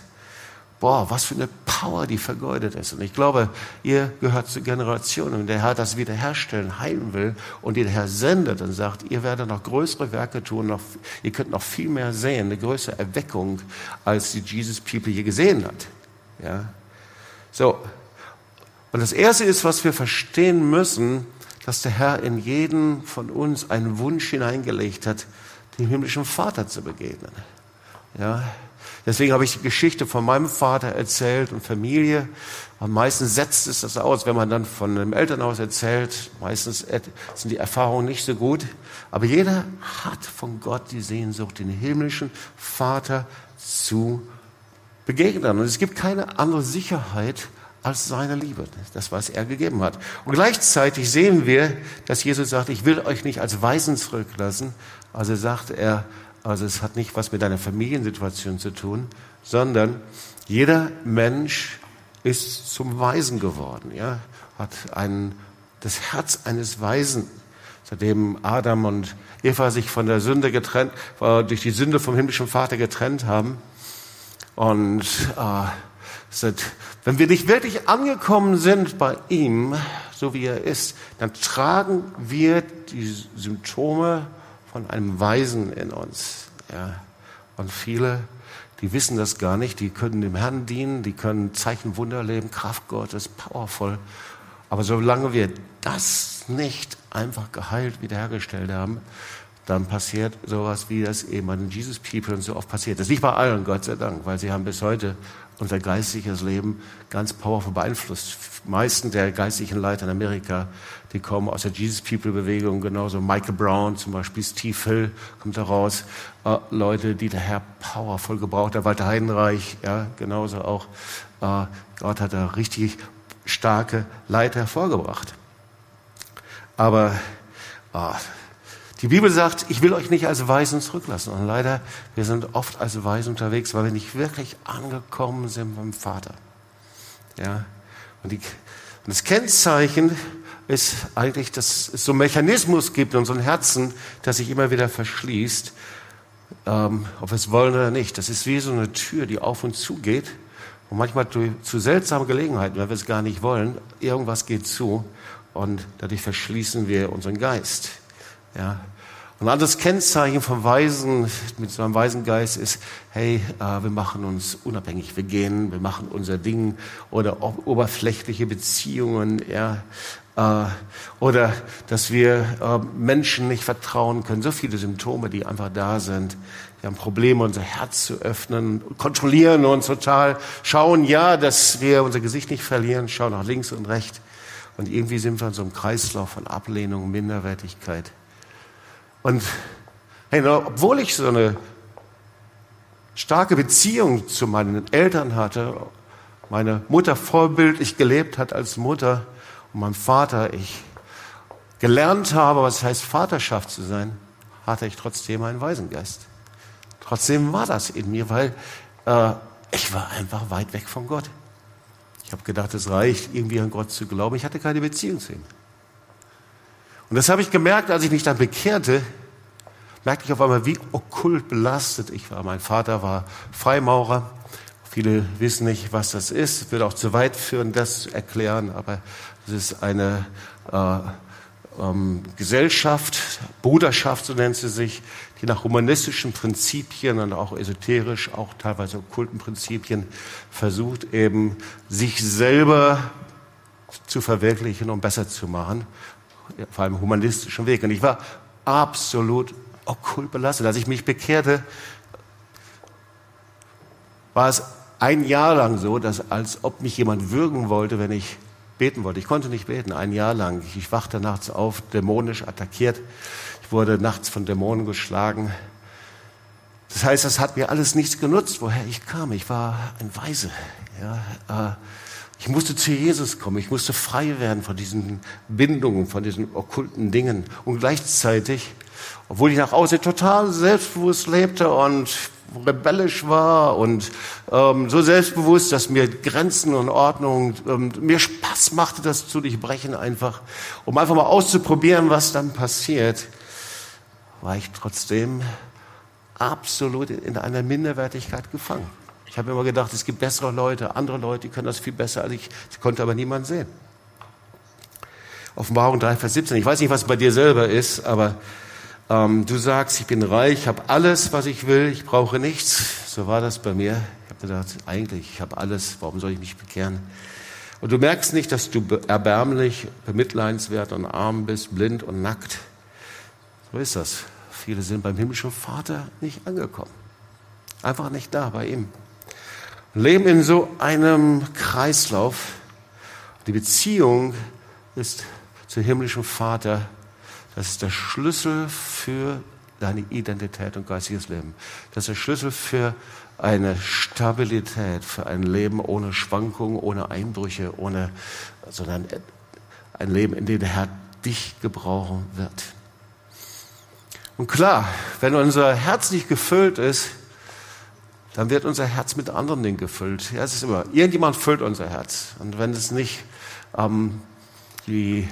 Boah, was für eine Power, die vergeudet ist. Und ich glaube, ihr gehört zur Generation, in der Herr das wiederherstellen, heilen will und den Herr sendet und sagt, ihr werdet noch größere Werke tun, noch, ihr könnt noch viel mehr sehen, eine größere Erweckung, als die Jesus People je gesehen hat. Ja. So. Und das erste ist, was wir verstehen müssen, dass der Herr in jeden von uns einen Wunsch hineingelegt hat, dem himmlischen Vater zu begegnen. Ja. Deswegen habe ich die Geschichte von meinem Vater erzählt und Familie. Am meisten setzt es das aus, wenn man dann von einem Elternhaus erzählt. Meistens sind die Erfahrungen nicht so gut. Aber jeder hat von Gott die Sehnsucht, den himmlischen Vater zu begegnen. Und es gibt keine andere Sicherheit als seine Liebe, das, was er gegeben hat. Und gleichzeitig sehen wir, dass Jesus sagt, ich will euch nicht als Weisen zurücklassen. Also sagt er, also es hat nicht was mit deiner Familiensituation zu tun, sondern jeder Mensch ist zum Weisen geworden, ja, hat ein, das Herz eines Weisen. Seitdem Adam und Eva sich von der Sünde getrennt, äh, durch die Sünde vom himmlischen Vater getrennt haben. Und äh, seit, wenn wir nicht wirklich angekommen sind bei ihm, so wie er ist, dann tragen wir die Symptome von einem Weisen in uns. Ja. Und viele, die wissen das gar nicht, die können dem Herrn dienen, die können Zeichen, Wunder erleben, Kraft Gottes, powervoll. Aber solange wir das nicht einfach geheilt, wiederhergestellt haben, dann passiert sowas wie das eben bei den Jesus People so oft passiert. Das ist nicht bei allen, Gott sei Dank, weil sie haben bis heute unser geistliches Leben ganz powerful beeinflusst. Die meisten der geistlichen Leiter in Amerika, die kommen aus der Jesus People Bewegung, genauso Michael Brown, zum Beispiel Steve Hill kommt da raus, äh, Leute, die der Herr powervoll gebraucht hat, Walter Heidenreich, ja, genauso auch. Äh, Gott hat da richtig starke Leiter hervorgebracht. Aber äh, Die Bibel sagt, ich will euch nicht als Weisen zurücklassen. Und leider, wir sind oft als Weisen unterwegs, weil wir nicht wirklich angekommen sind beim Vater. Ja. Und, die, und das Kennzeichen ist eigentlich, dass es so einen Mechanismus gibt in unserem Herzen, das sich immer wieder verschließt, ähm, ob wir es wollen oder nicht. Das ist wie so eine Tür, die auf und zu geht. Und manchmal zu seltsamen Gelegenheiten, wenn wir es gar nicht wollen, irgendwas geht zu und dadurch verschließen wir unseren Geist. Ja. Und ein anderes Kennzeichen vom Weisen, mit so einem weisen Geist ist, hey, äh, wir machen uns unabhängig, wir gehen, wir machen unser Ding oder oberflächliche Beziehungen, ja, äh, oder dass wir äh, Menschen nicht vertrauen können. So viele Symptome, die einfach da sind. Wir haben Probleme, unser Herz zu öffnen, kontrollieren uns total, schauen ja, dass wir unser Gesicht nicht verlieren, schauen nach links und rechts. Und irgendwie sind wir in so einem Kreislauf von Ablehnung, Minderwertigkeit. Und hey, obwohl ich so eine starke Beziehung zu meinen Eltern hatte, meine Mutter vorbildlich gelebt hat als Mutter und mein Vater, ich gelernt habe, was heißt Vaterschaft zu sein, hatte ich trotzdem einen Waisengeist. Trotzdem war das in mir, weil äh, ich war einfach weit weg von Gott. Ich habe gedacht, es reicht, irgendwie an Gott zu glauben. Ich hatte keine Beziehung zu ihm. Und das habe ich gemerkt, als ich mich dann bekehrte, merkte ich auf einmal, wie okkult belastet ich war. Mein Vater war Freimaurer. Viele wissen nicht, was das ist. Würde auch zu weit führen, das zu erklären. Aber es ist eine äh, ähm, Gesellschaft, Bruderschaft, so nennt sie sich, die nach humanistischen Prinzipien und auch esoterisch, auch teilweise okkulten Prinzipien versucht, eben sich selber zu verwirklichen und besser zu machen vor allem humanistischen Weg. Und ich war absolut okkult belastet. Als ich mich bekehrte, war es ein Jahr lang so, dass als ob mich jemand würgen wollte, wenn ich beten wollte. Ich konnte nicht beten, ein Jahr lang. Ich wachte nachts auf, dämonisch attackiert. Ich wurde nachts von Dämonen geschlagen. Das heißt, das hat mir alles nichts genutzt, woher ich kam. Ich war ein Weise. Ja, äh, ich musste zu Jesus kommen. Ich musste frei werden von diesen Bindungen, von diesen okkulten Dingen. Und gleichzeitig, obwohl ich nach außen total selbstbewusst lebte und rebellisch war und ähm, so selbstbewusst, dass mir Grenzen und Ordnung, ähm, mir Spaß machte, das zu durchbrechen einfach, um einfach mal auszuprobieren, was dann passiert, war ich trotzdem absolut in einer Minderwertigkeit gefangen. Ich habe immer gedacht, es gibt bessere Leute, andere Leute, die können das viel besser als ich. Ich konnte aber niemand sehen. Offenbarung 3, Vers 17. Ich weiß nicht, was bei dir selber ist, aber ähm, du sagst, ich bin reich, ich habe alles, was ich will, ich brauche nichts. So war das bei mir. Ich habe gedacht, eigentlich, ich habe alles, warum soll ich mich bekehren? Und du merkst nicht, dass du erbärmlich, bemitleidenswert und arm bist, blind und nackt. So ist das. Viele sind beim himmlischen Vater nicht angekommen. Einfach nicht da bei ihm leben in so einem Kreislauf. Die Beziehung ist zum himmlischen Vater. Das ist der Schlüssel für deine Identität und geistiges Leben. Das ist der Schlüssel für eine Stabilität, für ein Leben ohne Schwankungen, ohne Einbrüche, ohne, sondern ein Leben, in dem der Herr dich gebrauchen wird. Und klar, wenn unser Herz nicht gefüllt ist, dann wird unser Herz mit anderen Dingen gefüllt. Ja, es ist immer, irgendjemand füllt unser Herz. Und wenn es nicht ähm, die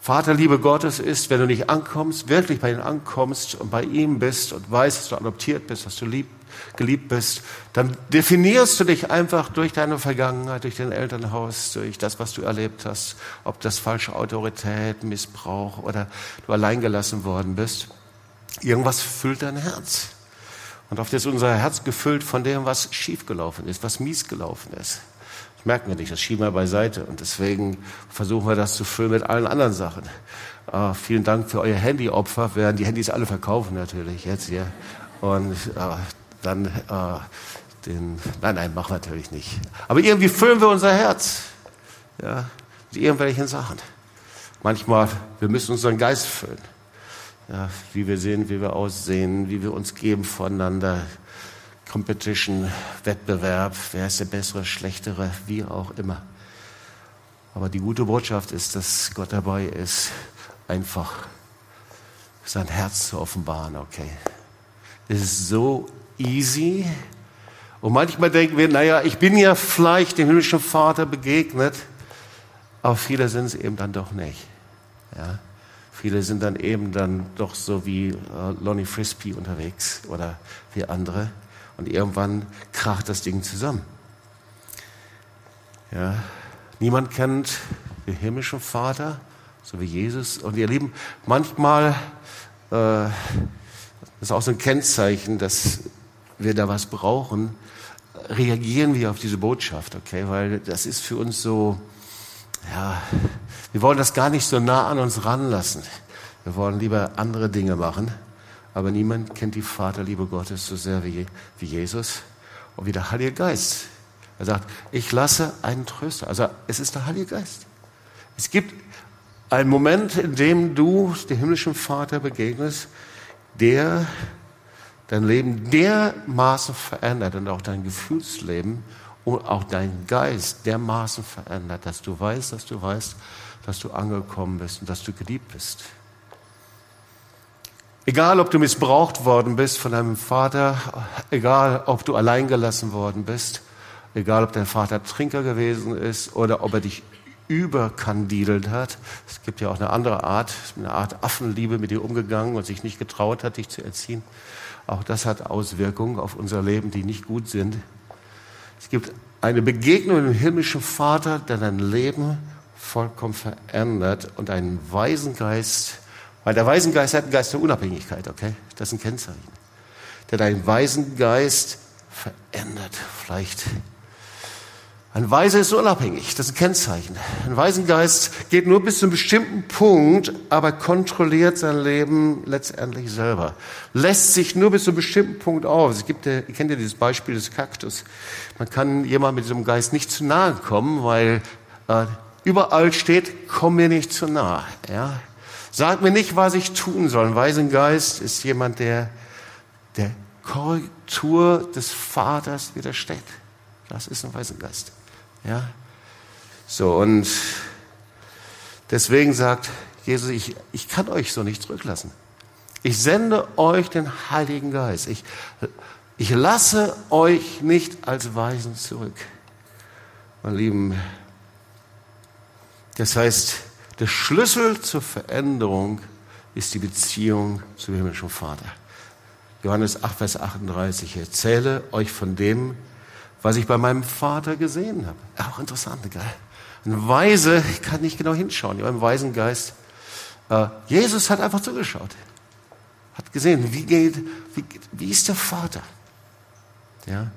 Vaterliebe Gottes ist, wenn du nicht ankommst, wirklich bei ihm ankommst und bei ihm bist und weißt, dass du adoptiert bist, dass du lieb, geliebt bist, dann definierst du dich einfach durch deine Vergangenheit, durch dein Elternhaus, durch das, was du erlebt hast, ob das falsche Autorität, Missbrauch oder du alleingelassen worden bist. Irgendwas füllt dein Herz. Und oft ist unser Herz gefüllt von dem, was schiefgelaufen ist, was mies gelaufen ist. Das merken wir nicht, das schieben wir beiseite. Und deswegen versuchen wir das zu füllen mit allen anderen Sachen. Äh, vielen Dank für euer Handyopfer. Wir werden die Handys alle verkaufen natürlich jetzt hier. Und äh, dann äh, den, nein, nein, machen wir natürlich nicht. Aber irgendwie füllen wir unser Herz. Ja, mit irgendwelchen Sachen. Manchmal, wir müssen unseren Geist füllen ja, wie wir sehen, wie wir aussehen, wie wir uns geben voneinander. Competition, Wettbewerb, wer ist der bessere, schlechtere, wie auch immer. Aber die gute Botschaft ist, dass Gott dabei ist, einfach sein Herz zu offenbaren, okay. Es ist so easy. Und manchmal denken wir, naja, ich bin ja vielleicht dem himmlischen Vater begegnet, aber viele sind es eben dann doch nicht. Ja? Viele sind dann eben dann doch so wie äh, Lonnie Frisbee unterwegs oder wie andere. Und irgendwann kracht das Ding zusammen. Ja? Niemand kennt den himmlischen Vater, so wie Jesus. Und ihr Lieben, manchmal äh, ist auch so ein Kennzeichen, dass wir da was brauchen, reagieren wir auf diese Botschaft, okay? Weil das ist für uns so, ja, wir wollen das gar nicht so nah an uns ranlassen. Wir wollen lieber andere Dinge machen. Aber niemand kennt die Vaterliebe Gottes so sehr wie, wie Jesus und wie der Heilige Geist. Er sagt, ich lasse einen Tröster. Also es ist der Heilige Geist. Es gibt einen Moment, in dem du dem himmlischen Vater begegnest, der dein Leben dermaßen verändert und auch dein Gefühlsleben und auch dein Geist dermaßen verändert, dass du weißt, dass du weißt, dass du angekommen bist und dass du geliebt bist. Egal, ob du missbraucht worden bist von deinem Vater, egal, ob du alleingelassen worden bist, egal, ob dein Vater Trinker gewesen ist oder ob er dich überkandidelt hat. Es gibt ja auch eine andere Art, eine Art Affenliebe mit dir umgegangen und sich nicht getraut hat, dich zu erziehen. Auch das hat Auswirkungen auf unser Leben, die nicht gut sind. Es gibt eine Begegnung mit dem himmlischen Vater, der dein Leben vollkommen verändert und einen weisen Geist, weil der Waisengeist hat einen Geist der Unabhängigkeit, okay? Das ist ein Kennzeichen. Der deinen weisen Geist verändert. Vielleicht ein Weiser ist unabhängig, das ist ein Kennzeichen. Ein Waisengeist geht nur bis zu einem bestimmten Punkt, aber kontrolliert sein Leben letztendlich selber. Lässt sich nur bis zu einem bestimmten Punkt auf. Es gibt, ihr kennt ja dieses Beispiel des Kaktus. Man kann jemand mit diesem Geist nicht zu nahe kommen, weil äh, überall steht, komm mir nicht zu nahe. Ja? Sag mir nicht, was ich tun soll. Ein Waisengeist ist jemand, der der Korrektur des Vaters widersteht. Das ist ein Waisengeist. Ja? So, und deswegen sagt Jesus, ich, ich kann euch so nicht zurücklassen. Ich sende euch den Heiligen Geist. Ich, ich lasse euch nicht als Weisen zurück. Meine Lieben, das heißt, der Schlüssel zur Veränderung ist die Beziehung zum himmlischen Vater. Johannes 8, Vers 38. Ich erzähle euch von dem, was ich bei meinem Vater gesehen habe. Auch interessant, gell? Ein Weise, ich kann nicht genau hinschauen, beim weisen Geist. Äh, Jesus hat einfach zugeschaut. Hat gesehen, wie geht, wie, wie ist der Vater? Ja?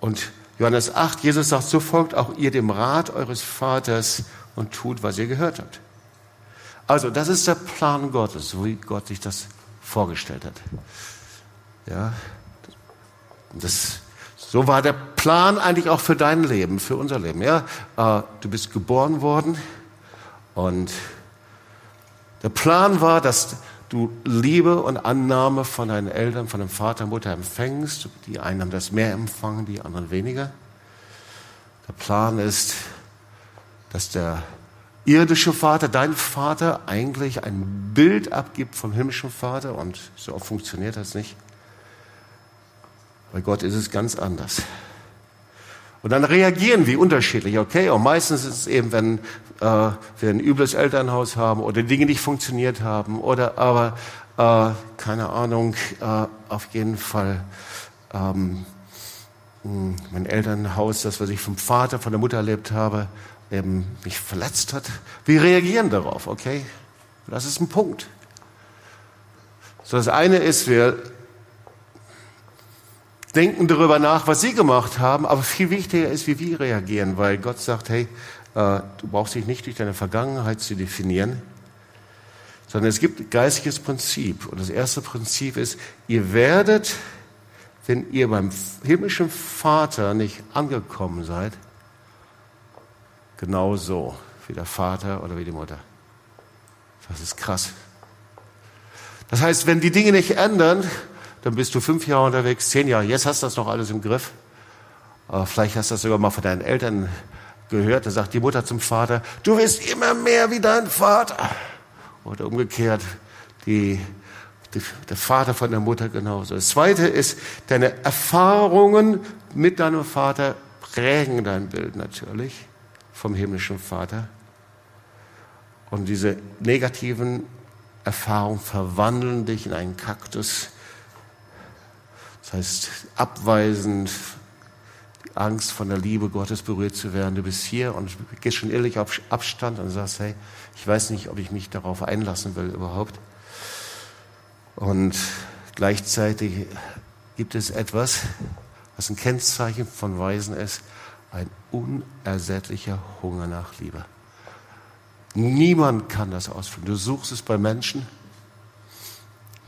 Und Johannes 8, Jesus sagt, so folgt auch ihr dem Rat eures Vaters und tut, was ihr gehört habt. Also, das ist der Plan Gottes, so wie Gott sich das vorgestellt hat. Ja, das so war der Plan eigentlich auch für dein Leben, für unser Leben. Ja, äh, du bist geboren worden und der Plan war, dass du Liebe und Annahme von deinen Eltern, von dem Vater und Mutter empfängst. Die einen haben das mehr empfangen, die anderen weniger. Der Plan ist, dass der irdische Vater, dein Vater, eigentlich ein Bild abgibt vom himmlischen Vater und so funktioniert das nicht. Bei Gott ist es ganz anders. Und dann reagieren wir unterschiedlich, okay? Und meistens ist es eben, wenn äh, wir ein übles Elternhaus haben oder Dinge nicht funktioniert haben oder aber, äh, keine Ahnung, äh, auf jeden Fall ähm, hm, mein Elternhaus, das, was ich vom Vater, von der Mutter erlebt habe, eben mich verletzt hat. Wir reagieren darauf, okay? Das ist ein Punkt. So, das eine ist, wir denken darüber nach, was sie gemacht haben, aber viel wichtiger ist, wie wir reagieren, weil Gott sagt, hey, äh, du brauchst dich nicht durch deine Vergangenheit zu definieren, sondern es gibt ein geistiges Prinzip. Und das erste Prinzip ist, ihr werdet, wenn ihr beim himmlischen Vater nicht angekommen seid, genauso wie der Vater oder wie die Mutter. Das ist krass. Das heißt, wenn die Dinge nicht ändern, dann bist du fünf Jahre unterwegs, zehn Jahre, jetzt hast du das noch alles im Griff. Aber vielleicht hast du das sogar mal von deinen Eltern gehört, da sagt die Mutter zum Vater, du wirst immer mehr wie dein Vater. Oder umgekehrt, die, die, der Vater von der Mutter genauso. Das zweite ist, deine Erfahrungen mit deinem Vater prägen dein Bild natürlich vom himmlischen Vater. Und diese negativen Erfahrungen verwandeln dich in einen Kaktus. Das heißt, abweisend, Angst von der Liebe Gottes berührt zu werden. Du bist hier und gehst schon ehrlich auf Abstand und sagst, hey, ich weiß nicht, ob ich mich darauf einlassen will überhaupt. Und gleichzeitig gibt es etwas, was ein Kennzeichen von Weisen ist, ein unersättlicher Hunger nach Liebe. Niemand kann das ausfüllen. Du suchst es bei Menschen.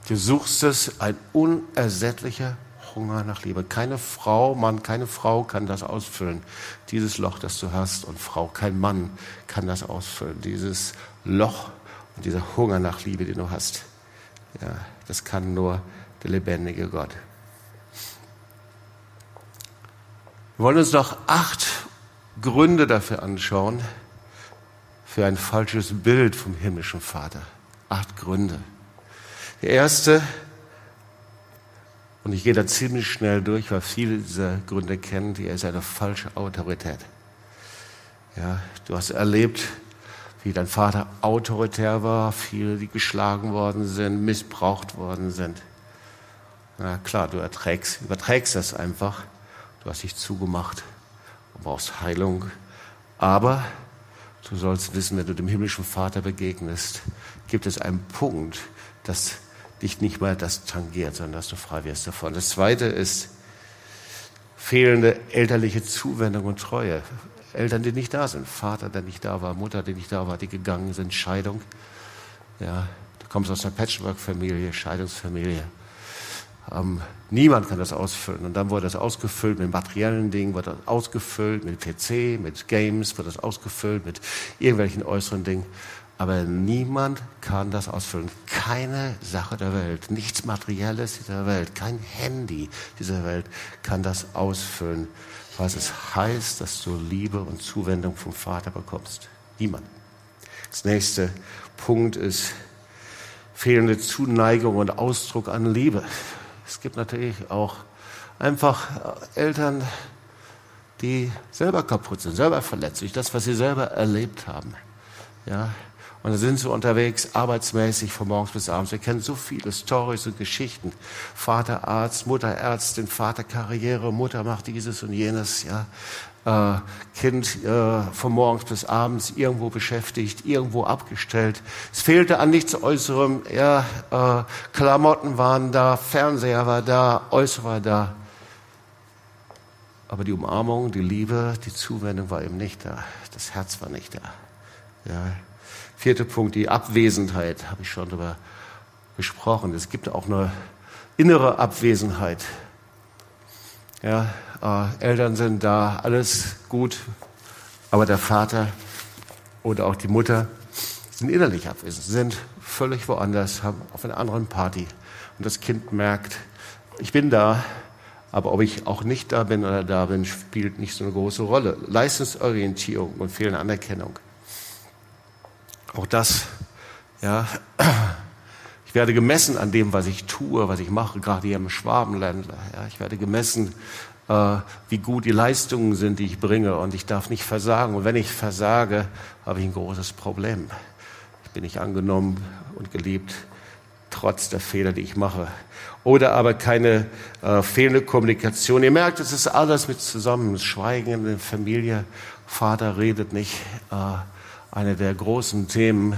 Du suchst es, ein unersättlicher Hunger nach Liebe. Keine Frau, Mann, keine Frau kann das ausfüllen. Dieses Loch, das du hast. Und Frau, kein Mann kann das ausfüllen. Dieses Loch und dieser Hunger nach Liebe, den du hast. Ja, das kann nur der lebendige Gott. Wir wollen uns noch acht Gründe dafür anschauen, für ein falsches Bild vom himmlischen Vater. Acht Gründe. Der erste, und ich gehe da ziemlich schnell durch, weil viele dieser Gründe kennen, die ist eine falsche Autorität. Ja, du hast erlebt, wie dein Vater autoritär war, viele, die geschlagen worden sind, missbraucht worden sind. Na klar, du erträgst, überträgst das einfach. Du hast dich zugemacht und brauchst Heilung. Aber du sollst wissen, wenn du dem himmlischen Vater begegnest, gibt es einen Punkt, dass dich nicht mal das tangiert, sondern dass du frei wirst davon. Das zweite ist fehlende elterliche Zuwendung und Treue. Eltern, die nicht da sind. Vater, der nicht da war. Mutter, die nicht da war, die gegangen sind. Scheidung. Ja, du kommst aus einer Patchwork-Familie, Scheidungsfamilie. Ähm, niemand kann das ausfüllen. Und dann wurde das ausgefüllt mit materiellen Dingen, wird das ausgefüllt mit PC, mit Games, wird das ausgefüllt mit irgendwelchen äußeren Dingen. Aber niemand kann das ausfüllen. Keine Sache der Welt, nichts Materielles dieser Welt, kein Handy dieser Welt kann das ausfüllen, was es heißt, dass du Liebe und Zuwendung vom Vater bekommst. Niemand. Das nächste Punkt ist fehlende Zuneigung und Ausdruck an Liebe. Es gibt natürlich auch einfach Eltern, die selber kaputt sind, selber verletzt durch das, was sie selber erlebt haben. Ja, und dann sind sie unterwegs, arbeitsmäßig von morgens bis abends. Wir kennen so viele Stories und Geschichten. Vater Arzt, Mutter Ärztin, Vater Karriere, Mutter macht dieses und jenes, ja. Äh, kind äh, von morgens bis abends irgendwo beschäftigt, irgendwo abgestellt. Es fehlte an nichts Äußerem. Ja, äh, Klamotten waren da, Fernseher war da, Äußer war da. Aber die Umarmung, die Liebe, die Zuwendung war eben nicht da. Das Herz war nicht da. Ja. Vierter Punkt, die Abwesenheit, habe ich schon darüber gesprochen. Es gibt auch eine innere Abwesenheit. Ja, äh, Eltern sind da, alles gut, aber der Vater oder auch die Mutter sind innerlich abwesend, sind völlig woanders, haben auf einer anderen Party. Und das Kind merkt, ich bin da, aber ob ich auch nicht da bin oder da bin, spielt nicht so eine große Rolle. Leistungsorientierung und fehlende Anerkennung. Auch das, ja, ich werde gemessen an dem, was ich tue, was ich mache, gerade hier im Schwabenländler. Ja, ich werde gemessen, äh, wie gut die Leistungen sind, die ich bringe, und ich darf nicht versagen. Und wenn ich versage, habe ich ein großes Problem. Ich bin nicht angenommen und geliebt, trotz der Fehler, die ich mache. Oder aber keine äh, fehlende Kommunikation. Ihr merkt, es ist alles mit zusammen. Schweigen in der Familie. Vater redet nicht. Äh, eine der großen Themen.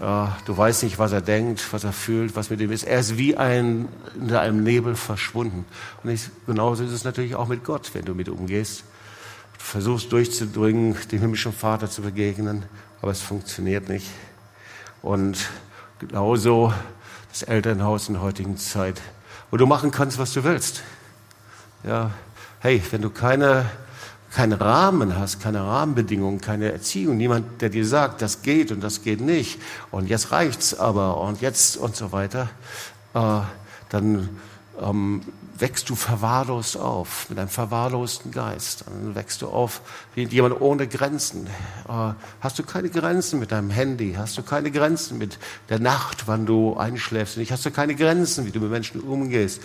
Äh, du weißt nicht, was er denkt, was er fühlt, was mit ihm ist. Er ist wie ein, in einem Nebel verschwunden. Und ich, genauso ist es natürlich auch mit Gott, wenn du mit umgehst. Du versuchst durchzudringen, dem himmlischen Vater zu begegnen, aber es funktioniert nicht. Und genauso das Elternhaus in der heutigen Zeit, wo du machen kannst, was du willst. Ja, hey, wenn du keine keinen Rahmen hast, keine Rahmenbedingungen, keine Erziehung, niemand, der dir sagt, das geht und das geht nicht und jetzt reicht's aber und jetzt und so weiter, äh, dann ähm, wächst du verwahrlost auf, mit einem verwahrlosten Geist. Dann wächst du auf wie jemand ohne Grenzen. Äh, hast du keine Grenzen mit deinem Handy? Hast du keine Grenzen mit der Nacht, wann du einschläfst? Nicht? Hast du keine Grenzen, wie du mit Menschen umgehst?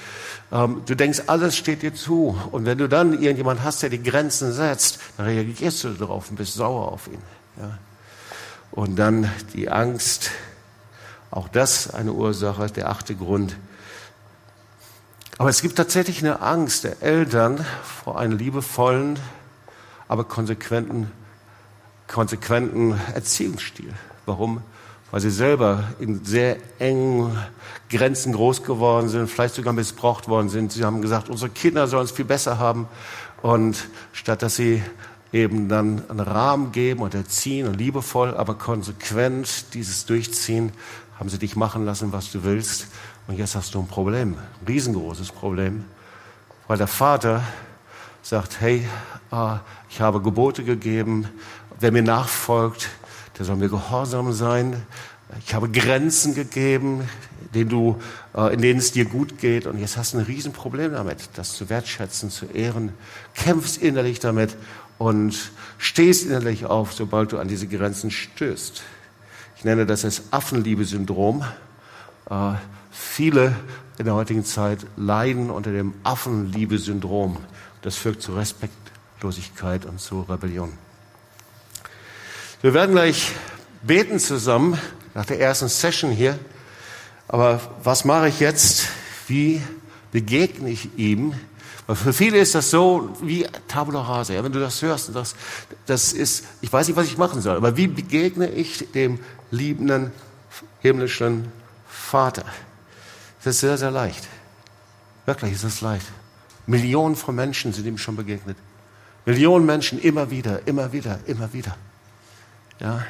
Ähm, du denkst, alles steht dir zu. Und wenn du dann irgendjemand hast, der die Grenzen setzt, dann reagierst du darauf und bist sauer auf ihn. Und dann die Angst, auch das eine Ursache, der achte Grund, aber es gibt tatsächlich eine Angst der Eltern vor einem liebevollen, aber konsequenten, konsequenten Erziehungsstil. Warum? Weil sie selber in sehr engen Grenzen groß geworden sind, vielleicht sogar missbraucht worden sind. Sie haben gesagt, unsere Kinder sollen es viel besser haben. Und statt dass sie eben dann einen Rahmen geben und erziehen und liebevoll, aber konsequent dieses durchziehen, haben sie dich machen lassen, was du willst. Und jetzt hast du ein Problem, ein riesengroßes Problem, weil der Vater sagt, hey, äh, ich habe Gebote gegeben, wer mir nachfolgt, der soll mir gehorsam sein. Ich habe Grenzen gegeben, denen du, äh, in denen es dir gut geht. Und jetzt hast du ein Riesenproblem damit, das zu wertschätzen, zu ehren. Kämpfst innerlich damit und stehst innerlich auf, sobald du an diese Grenzen stößt. Ich nenne das das Affenliebe-Syndrom. Viele in der heutigen Zeit leiden unter dem Affenliebe-Syndrom. Das führt zu Respektlosigkeit und zu Rebellion. Wir werden gleich beten zusammen nach der ersten Session hier. Aber was mache ich jetzt? Wie begegne ich ihm? Weil für viele ist das so wie Tabula rasa. Ja, wenn du das hörst, das, das ist, ich weiß nicht, was ich machen soll, aber wie begegne ich dem liebenden himmlischen Vater? Das ist sehr, sehr leicht. Wirklich ist es leicht. Millionen von Menschen sind ihm schon begegnet. Millionen Menschen immer wieder, immer wieder, immer wieder. Ja.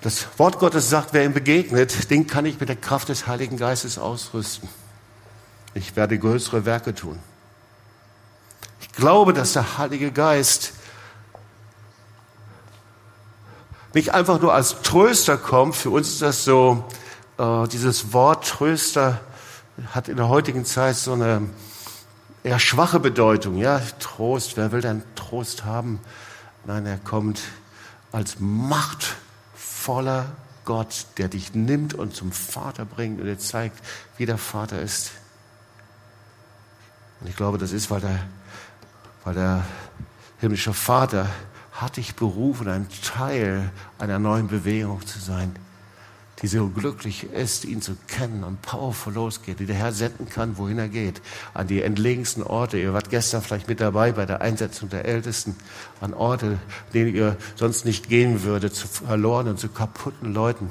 Das Wort Gottes sagt, wer ihm begegnet, den kann ich mit der Kraft des Heiligen Geistes ausrüsten. Ich werde größere Werke tun. Ich glaube, dass der Heilige Geist nicht einfach nur als Tröster kommt. Für uns ist das so, äh, dieses Wort Tröster hat in der heutigen Zeit so eine eher schwache Bedeutung. Ja, Trost, wer will denn Trost haben? Nein, er kommt als machtvoller Gott, der dich nimmt und zum Vater bringt und dir zeigt, wie der Vater ist. Und ich glaube, das ist, weil der, weil der himmlische Vater hat dich berufen, ein Teil einer neuen Bewegung zu sein die so glücklich ist, ihn zu kennen und powerful losgeht, die der Herr senden kann, wohin er geht, an die entlegensten Orte. Ihr wart gestern vielleicht mit dabei bei der Einsetzung der Ältesten, an Orte, denen ihr sonst nicht gehen würdet, zu verlorenen, zu kaputten Leuten.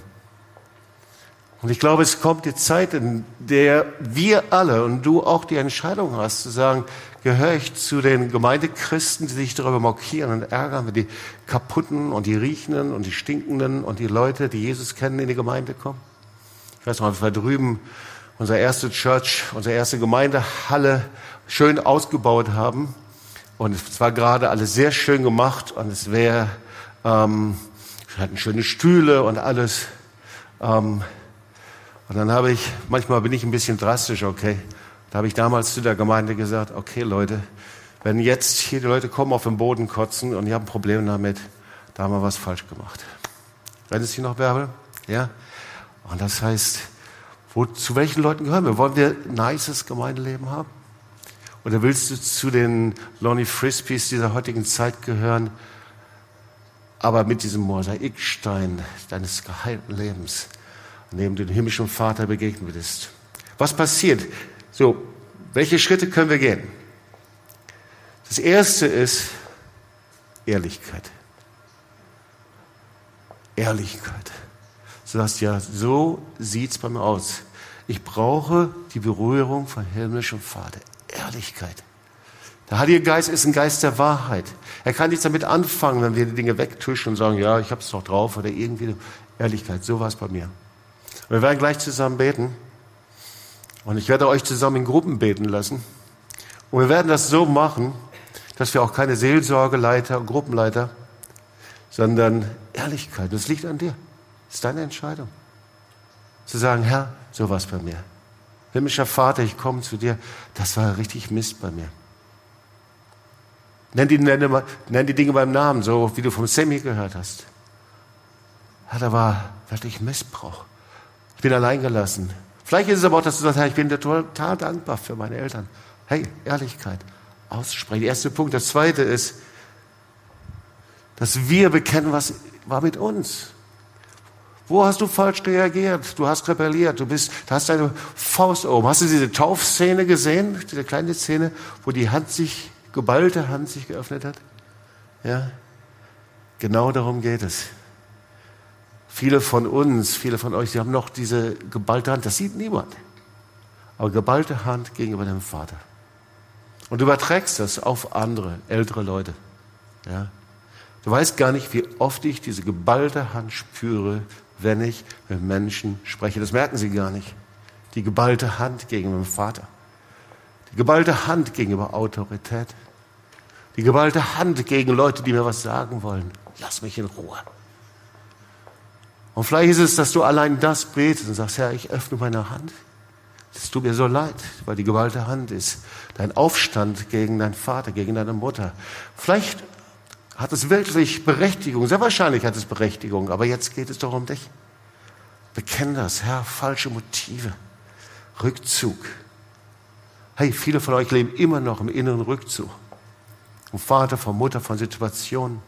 Und ich glaube, es kommt die Zeit, in der wir alle und du auch die Entscheidung hast, zu sagen, gehöre ich zu den Gemeindechristen, die sich darüber mokieren und ärgern, wenn die kaputten und die riechenden und die stinkenden und die Leute, die Jesus kennen, in die Gemeinde kommen? Ich weiß noch, wir drüben unsere erste Church, unsere erste Gemeindehalle schön ausgebaut haben. Und es war gerade alles sehr schön gemacht und es wäre, ähm, wir hatten schöne Stühle und alles. Ähm, und dann habe ich, manchmal bin ich ein bisschen drastisch, okay. Da habe ich damals zu der Gemeinde gesagt, okay Leute, wenn jetzt hier die Leute kommen auf den Boden kotzen und ihr habt ein Problem damit, da haben wir was falsch gemacht. Wenn es hier noch Bärbel? Ja? Und das heißt, wo, zu welchen Leuten gehören wir? Wollen wir ein nices Gemeindeleben haben? Oder willst du zu den Lonnie Frisbees dieser heutigen Zeit gehören, aber mit diesem Mosaikstein deines geheilten Lebens, neben dem himmlischen Vater begegnet bist? Was passiert? So, welche Schritte können wir gehen? Das erste ist Ehrlichkeit. Ehrlichkeit. Du sagst ja, so sieht's bei mir aus. Ich brauche die Berührung von himmlischem Vater. Ehrlichkeit. Der Heilige Geist ist ein Geist der Wahrheit. Er kann nichts damit anfangen, wenn wir die Dinge wegtuschen und sagen, ja, ich habe es doch drauf oder irgendwie Ehrlichkeit. So war es bei mir. Und wir werden gleich zusammen beten. Und ich werde euch zusammen in Gruppen beten lassen. Und wir werden das so machen, dass wir auch keine Seelsorgeleiter Gruppenleiter, sondern Ehrlichkeit. Das liegt an dir. Das ist deine Entscheidung. Zu sagen, Herr, so was bei mir. himmlischer Vater, ich komme zu dir. Das war richtig Mist bei mir. Nenn die, nenn, nenn die Dinge beim Namen, so wie du vom Semi gehört hast. Ja, da war wirklich Missbrauch. Ich bin alleingelassen. Vielleicht ist es aber auch, dass du sagst, ich bin total dankbar für meine Eltern. Hey, Ehrlichkeit, aussprechen. Der erste Punkt. Das zweite ist, dass wir bekennen, was war mit uns. Wo hast du falsch reagiert? Du hast rebelliert. Du bist, du hast deine Faust oben. Hast du diese Taufszene gesehen? Diese kleine Szene, wo die Hand sich, geballte Hand sich geöffnet hat? Ja? Genau darum geht es. Viele von uns, viele von euch, sie haben noch diese geballte Hand. Das sieht niemand. Aber geballte Hand gegenüber dem Vater. Und du überträgst das auf andere, ältere Leute. Ja? Du weißt gar nicht, wie oft ich diese geballte Hand spüre, wenn ich mit Menschen spreche. Das merken sie gar nicht. Die geballte Hand gegenüber dem Vater. Die geballte Hand gegenüber Autorität. Die geballte Hand gegen Leute, die mir was sagen wollen. Lass mich in Ruhe. Und vielleicht ist es, dass du allein das betest und sagst, Herr, ich öffne meine Hand. Es tut mir so leid, weil die geballte Hand ist. Dein Aufstand gegen deinen Vater, gegen deine Mutter. Vielleicht hat es wirklich Berechtigung. Sehr wahrscheinlich hat es Berechtigung. Aber jetzt geht es doch um dich. Bekenn das, Herr, falsche Motive. Rückzug. Hey, viele von euch leben immer noch im inneren Rückzug. Vom Vater, von Mutter, von Situationen.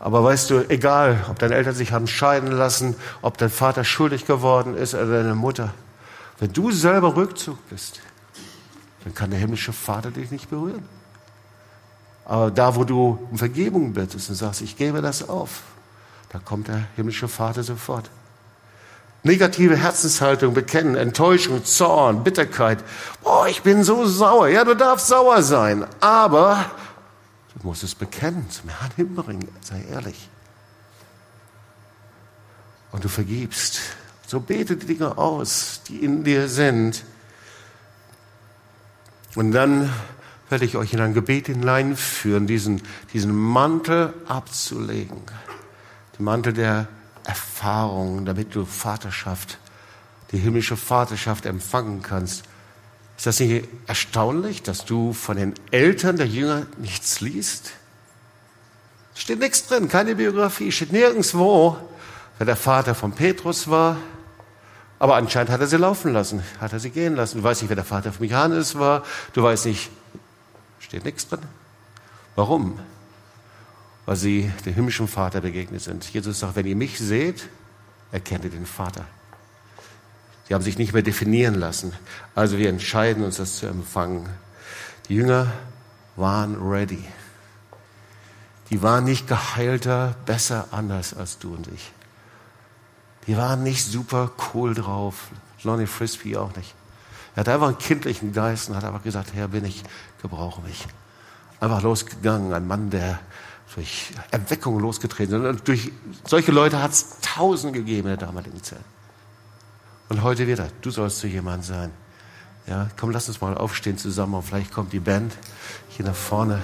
Aber weißt du, egal, ob deine Eltern sich haben scheiden lassen, ob dein Vater schuldig geworden ist oder deine Mutter, wenn du selber Rückzug bist, dann kann der himmlische Vater dich nicht berühren. Aber da, wo du um Vergebung bittest und sagst, ich gebe das auf, da kommt der himmlische Vater sofort. Negative Herzenshaltung bekennen, Enttäuschung, Zorn, Bitterkeit. Boah, ich bin so sauer. Ja, du darfst sauer sein, aber Du musst es bekennen, zum Herrn hinbringen, sei ehrlich. Und du vergibst. So bete die Dinge aus, die in dir sind. Und dann werde ich euch in ein Gebet hineinführen, diesen, diesen Mantel abzulegen. Den Mantel der Erfahrung, damit du Vaterschaft, die himmlische Vaterschaft empfangen kannst. Ist das nicht erstaunlich, dass du von den Eltern der Jünger nichts liest? Steht nichts drin, keine Biografie, steht nirgendwo, wer der Vater von Petrus war. Aber anscheinend hat er sie laufen lassen, hat er sie gehen lassen. Du weißt nicht, wer der Vater von Johannes war, du weißt nicht, steht nichts drin. Warum? Weil sie dem himmlischen Vater begegnet sind. Jesus sagt, wenn ihr mich seht, erkennt ihr den Vater. Sie haben sich nicht mehr definieren lassen. Also wir entscheiden uns, das zu empfangen. Die Jünger waren ready. Die waren nicht geheilter, besser, anders als du und ich. Die waren nicht super cool drauf. Lonnie Frisbee auch nicht. Er hat einfach einen kindlichen Geist und hat einfach gesagt, Herr, bin ich, gebrauche mich. Einfach losgegangen, ein Mann, der durch Erweckung losgetreten ist. Und durch solche Leute hat es tausend gegeben in der damaligen Zeit. Und heute wieder, du sollst so jemand sein. Ja, komm, lass uns mal aufstehen zusammen und vielleicht kommt die Band hier nach vorne.